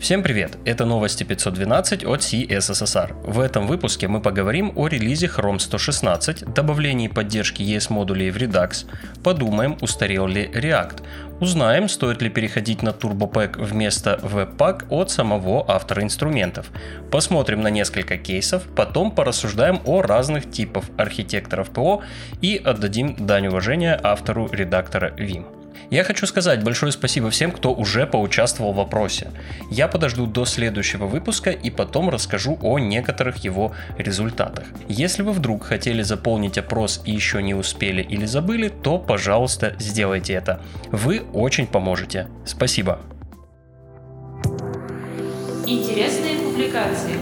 Всем привет! Это новости 512 от CSSR. В этом выпуске мы поговорим о релизе Chrome 116, добавлении поддержки ES-модулей в Redux, подумаем, устарел ли React, узнаем, стоит ли переходить на TurboPack вместо Webpack от самого автора инструментов, посмотрим на несколько кейсов, потом порассуждаем о разных типах архитекторов ПО и отдадим дань уважения автору редактора Vim. Я хочу сказать большое спасибо всем, кто уже поучаствовал в вопросе. Я подожду до следующего выпуска и потом расскажу о некоторых его результатах. Если вы вдруг хотели заполнить опрос и еще не успели или забыли, то, пожалуйста, сделайте это. Вы очень поможете. Спасибо. Интересные публикации.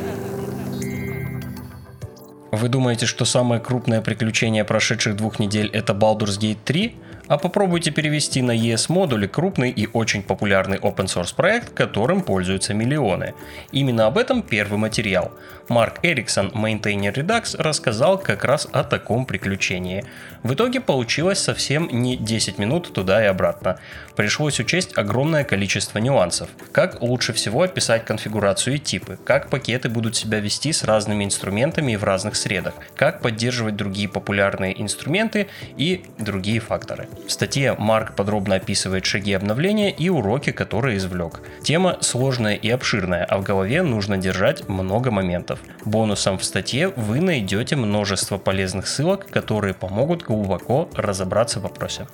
Вы думаете, что самое крупное приключение прошедших двух недель это Baldur's Gate 3? А попробуйте перевести на ES модули крупный и очень популярный open source проект, которым пользуются миллионы. Именно об этом первый материал. Марк Эриксон, мейнтейнер Redux, рассказал как раз о таком приключении. В итоге получилось совсем не 10 минут туда и обратно. Пришлось учесть огромное количество нюансов. Как лучше всего описать конфигурацию и типы, как пакеты будут себя вести с разными инструментами и в разных средах, как поддерживать другие популярные инструменты и другие факторы. В статье Марк подробно описывает шаги обновления и уроки, которые извлек. Тема сложная и обширная, а в голове нужно держать много моментов. Бонусом в статье вы найдете множество полезных ссылок, которые помогут глубоко разобраться в вопросе.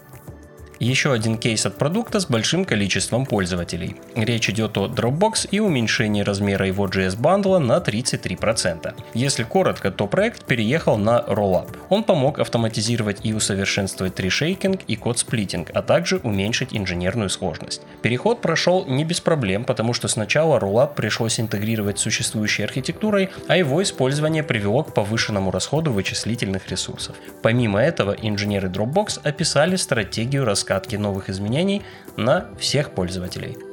Еще один кейс от продукта с большим количеством пользователей. Речь идет о Dropbox и уменьшении размера его JS бандла на 33%. Если коротко, то проект переехал на Rollup. Он помог автоматизировать и усовершенствовать трешейкинг и код-сплитинг, а также уменьшить инженерную сложность. Переход прошел не без проблем, потому что сначала Rollup пришлось интегрировать с существующей архитектурой, а его использование привело к повышенному расходу вычислительных ресурсов. Помимо этого, инженеры Dropbox описали стратегию раскатки раскатки новых изменений на всех пользователей.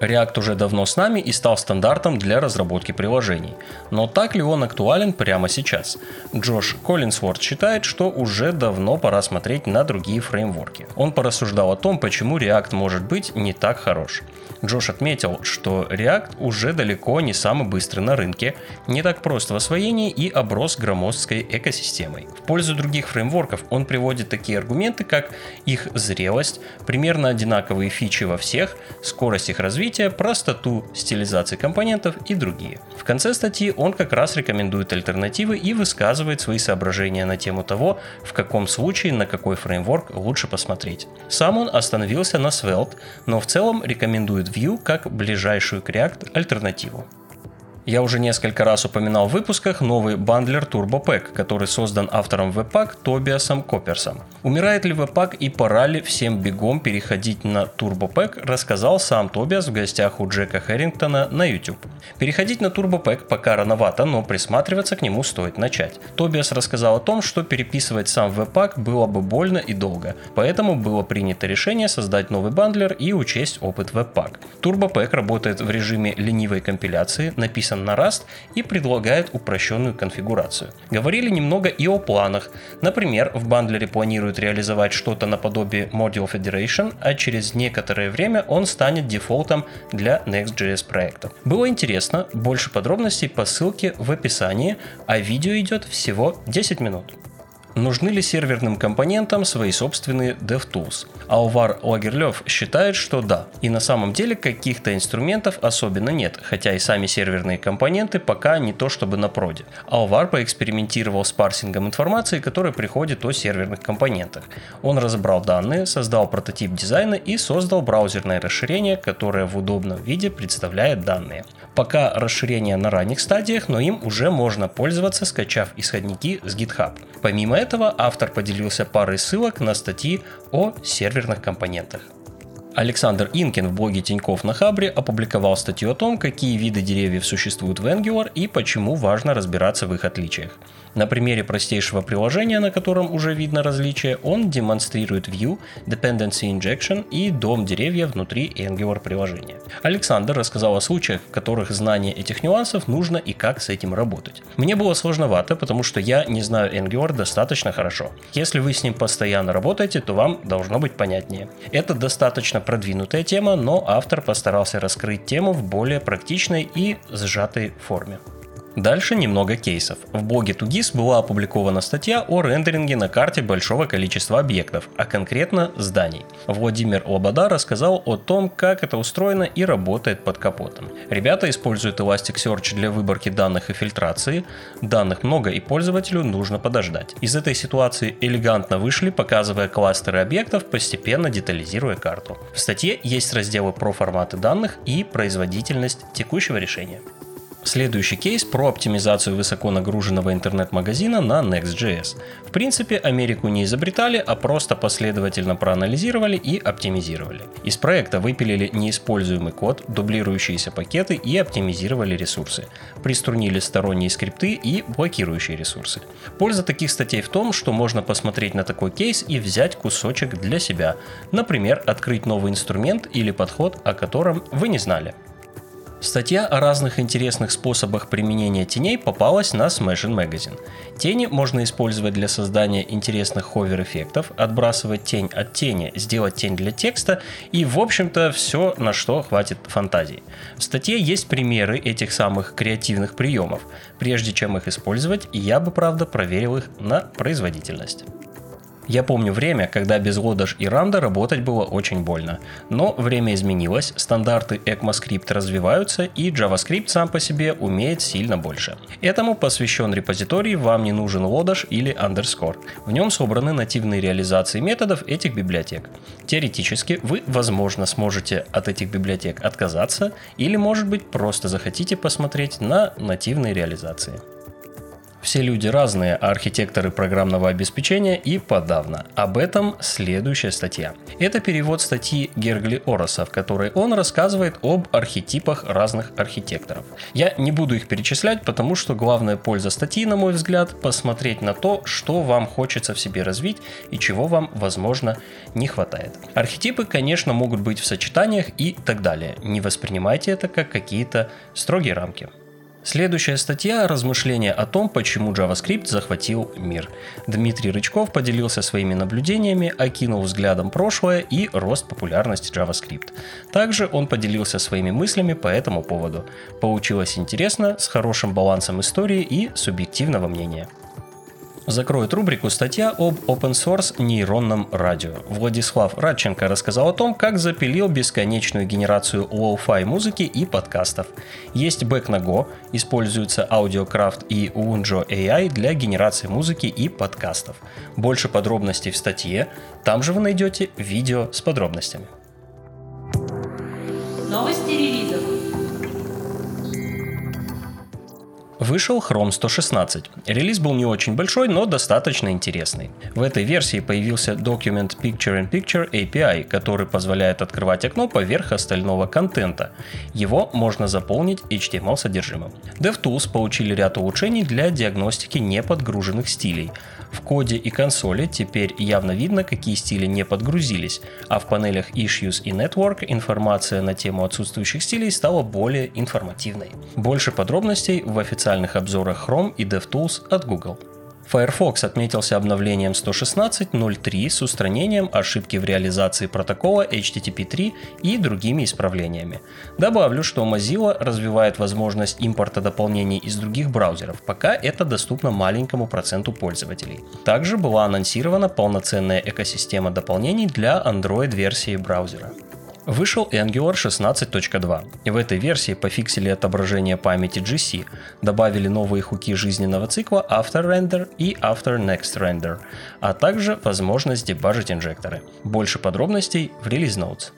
React уже давно с нами и стал стандартом для разработки приложений. Но так ли он актуален прямо сейчас? Джош Коллинсворт считает, что уже давно пора смотреть на другие фреймворки. Он порассуждал о том, почему React может быть не так хорош. Джош отметил, что React уже далеко не самый быстрый на рынке, не так прост в освоении и оброс громоздкой экосистемой. В пользу других фреймворков он приводит такие аргументы, как их зрелость, примерно одинаковые фичи во всех, скорость их развития, простоту стилизации компонентов и другие. В конце статьи он как раз рекомендует альтернативы и высказывает свои соображения на тему того, в каком случае на какой фреймворк лучше посмотреть. Сам он остановился на Svelte, но в целом рекомендует Vue как ближайшую к React альтернативу. Я уже несколько раз упоминал в выпусках новый бандлер TurboPack, который создан автором Webpack Тобиасом Копперсом. Умирает ли Webpack и пора ли всем бегом переходить на TurboPack, рассказал сам Тобиас в гостях у Джека Хэррингтона на YouTube. Переходить на TurboPack пока рановато, но присматриваться к нему стоит начать. Тобиас рассказал о том, что переписывать сам Webpack было бы больно и долго, поэтому было принято решение создать новый бандлер и учесть опыт Webpack. TurboPack работает в режиме ленивой компиляции, написан написан на Rust и предлагает упрощенную конфигурацию. Говорили немного и о планах. Например, в бандлере планируют реализовать что-то наподобие Module Federation, а через некоторое время он станет дефолтом для Next.js проекта. Было интересно, больше подробностей по ссылке в описании, а видео идет всего 10 минут. Нужны ли серверным компонентам свои собственные DevTools? Алвар Лагерлев считает, что да. И на самом деле каких-то инструментов особенно нет, хотя и сами серверные компоненты пока не то чтобы на проде. Алвар поэкспериментировал с парсингом информации, которая приходит о серверных компонентах. Он разобрал данные, создал прототип дизайна и создал браузерное расширение, которое в удобном виде представляет данные. Пока расширение на ранних стадиях, но им уже можно пользоваться, скачав исходники с GitHub. Помимо этого, автор поделился парой ссылок на статьи о серверных компонентах. Александр Инкин в блоге Тиньков на Хабре опубликовал статью о том, какие виды деревьев существуют в Angular и почему важно разбираться в их отличиях. На примере простейшего приложения, на котором уже видно различие, он демонстрирует View, Dependency Injection и дом деревья внутри Angular приложения. Александр рассказал о случаях, в которых знание этих нюансов нужно и как с этим работать. Мне было сложновато, потому что я не знаю Angular достаточно хорошо. Если вы с ним постоянно работаете, то вам должно быть понятнее. Это достаточно продвинутая тема, но автор постарался раскрыть тему в более практичной и сжатой форме. Дальше немного кейсов. В блоге Тугис была опубликована статья о рендеринге на карте большого количества объектов, а конкретно зданий. Владимир Лобода рассказал о том, как это устроено и работает под капотом. Ребята используют Elasticsearch для выборки данных и фильтрации. Данных много и пользователю нужно подождать. Из этой ситуации элегантно вышли, показывая кластеры объектов, постепенно детализируя карту. В статье есть разделы про форматы данных и производительность текущего решения. Следующий кейс про оптимизацию высоко нагруженного интернет-магазина на Next.js. В принципе, Америку не изобретали, а просто последовательно проанализировали и оптимизировали. Из проекта выпилили неиспользуемый код, дублирующиеся пакеты и оптимизировали ресурсы. Приструнили сторонние скрипты и блокирующие ресурсы. Польза таких статей в том, что можно посмотреть на такой кейс и взять кусочек для себя. Например, открыть новый инструмент или подход, о котором вы не знали. Статья о разных интересных способах применения теней попалась на Smashing Magazine. Тени можно использовать для создания интересных ховер-эффектов, отбрасывать тень от тени, сделать тень для текста и, в общем-то, все, на что хватит фантазии. В статье есть примеры этих самых креативных приемов. Прежде чем их использовать, я бы, правда, проверил их на производительность. Я помню время, когда без лодож и рамда работать было очень больно. Но время изменилось, стандарты ECMAScript развиваются и JavaScript сам по себе умеет сильно больше. Этому посвящен репозиторий «Вам не нужен лодож» или underscore. В нем собраны нативные реализации методов этих библиотек. Теоретически вы, возможно, сможете от этих библиотек отказаться или, может быть, просто захотите посмотреть на нативные реализации. Все люди разные, а архитекторы программного обеспечения и подавно. Об этом следующая статья. Это перевод статьи Гергли Ороса, в которой он рассказывает об архетипах разных архитекторов. Я не буду их перечислять, потому что главная польза статьи, на мой взгляд, посмотреть на то, что вам хочется в себе развить и чего вам, возможно, не хватает. Архетипы, конечно, могут быть в сочетаниях и так далее. Не воспринимайте это как какие-то строгие рамки. Следующая статья – размышления о том, почему JavaScript захватил мир. Дмитрий Рычков поделился своими наблюдениями, окинул взглядом прошлое и рост популярности JavaScript. Также он поделился своими мыслями по этому поводу. Получилось интересно, с хорошим балансом истории и субъективного мнения. Закроет рубрику статья об open source нейронном радио. Владислав Радченко рассказал о том, как запилил бесконечную генерацию lo-fi музыки и подкастов. Есть бэк на Go, используются AudioCraft и Unjo AI для генерации музыки и подкастов. Больше подробностей в статье, там же вы найдете видео с подробностями. Новости Вышел Chrome 116. Релиз был не очень большой, но достаточно интересный. В этой версии появился Document Picture in Picture API, который позволяет открывать окно поверх остального контента. Его можно заполнить HTML содержимым. DevTools получили ряд улучшений для диагностики неподгруженных стилей. В коде и консоли теперь явно видно, какие стили не подгрузились, а в панелях Issues и Network информация на тему отсутствующих стилей стала более информативной. Больше подробностей в официальных обзорах Chrome и DevTools от Google. Firefox отметился обновлением 116.03 с устранением ошибки в реализации протокола HTTP3 и другими исправлениями. Добавлю, что Mozilla развивает возможность импорта дополнений из других браузеров, пока это доступно маленькому проценту пользователей. Также была анонсирована полноценная экосистема дополнений для Android-версии браузера. Вышел Angular 16.2. И в этой версии пофиксили отображение памяти GC, добавили новые хуки жизненного цикла After Render и After Next Render, а также возможность дебажить инжекторы. Больше подробностей в Release Notes.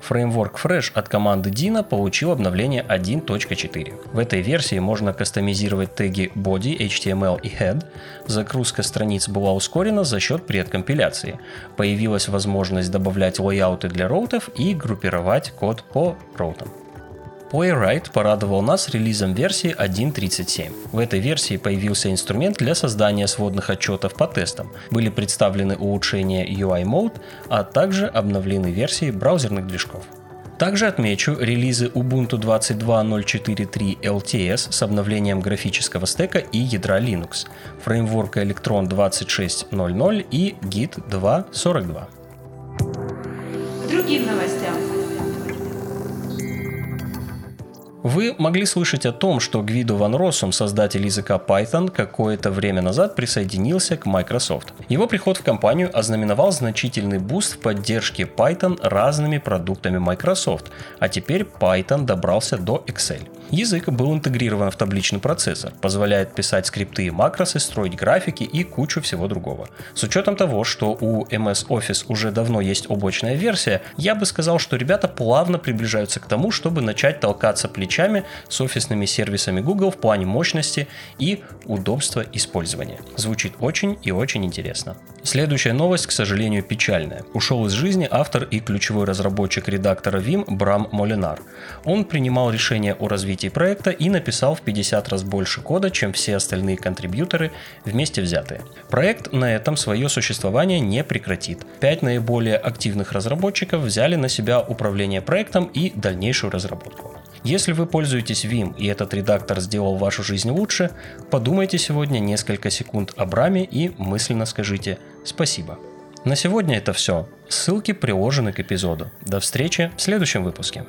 Фреймворк Fresh от команды Dino получил обновление 1.4. В этой версии можно кастомизировать теги body, HTML и head. Загрузка страниц была ускорена за счет предкомпиляции. Появилась возможность добавлять лайауты для роутов и группировать код по роутам. Playwright порадовал нас релизом версии 1.37. В этой версии появился инструмент для создания сводных отчетов по тестам. Были представлены улучшения UI Mode, а также обновлены версии браузерных движков. Также отмечу релизы Ubuntu 22.04.3 LTS с обновлением графического стека и ядра Linux, фреймворка Electron 26.00 и Git 2.42. К другим новостям. Вы могли слышать о том, что Гвидо Ван Россум, создатель языка Python, какое-то время назад присоединился к Microsoft. Его приход в компанию ознаменовал значительный boost в поддержке Python разными продуктами Microsoft, а теперь Python добрался до Excel. Язык был интегрирован в табличный процессор, позволяет писать скрипты и макросы, строить графики и кучу всего другого. С учетом того, что у MS Office уже давно есть облачная версия, я бы сказал, что ребята плавно приближаются к тому, чтобы начать толкаться плечами с офисными сервисами Google в плане мощности и удобства использования. Звучит очень и очень интересно. Следующая новость, к сожалению, печальная. Ушел из жизни автор и ключевой разработчик редактора Vim Брам Молинар. Он принимал решение о развитии проекта и написал в 50 раз больше кода, чем все остальные контрибьюторы вместе взятые. Проект на этом свое существование не прекратит. Пять наиболее активных разработчиков взяли на себя управление проектом и дальнейшую разработку. Если вы пользуетесь Vim и этот редактор сделал вашу жизнь лучше, подумайте сегодня несколько секунд о Браме и мысленно скажите спасибо. На сегодня это все. Ссылки приложены к эпизоду. До встречи в следующем выпуске.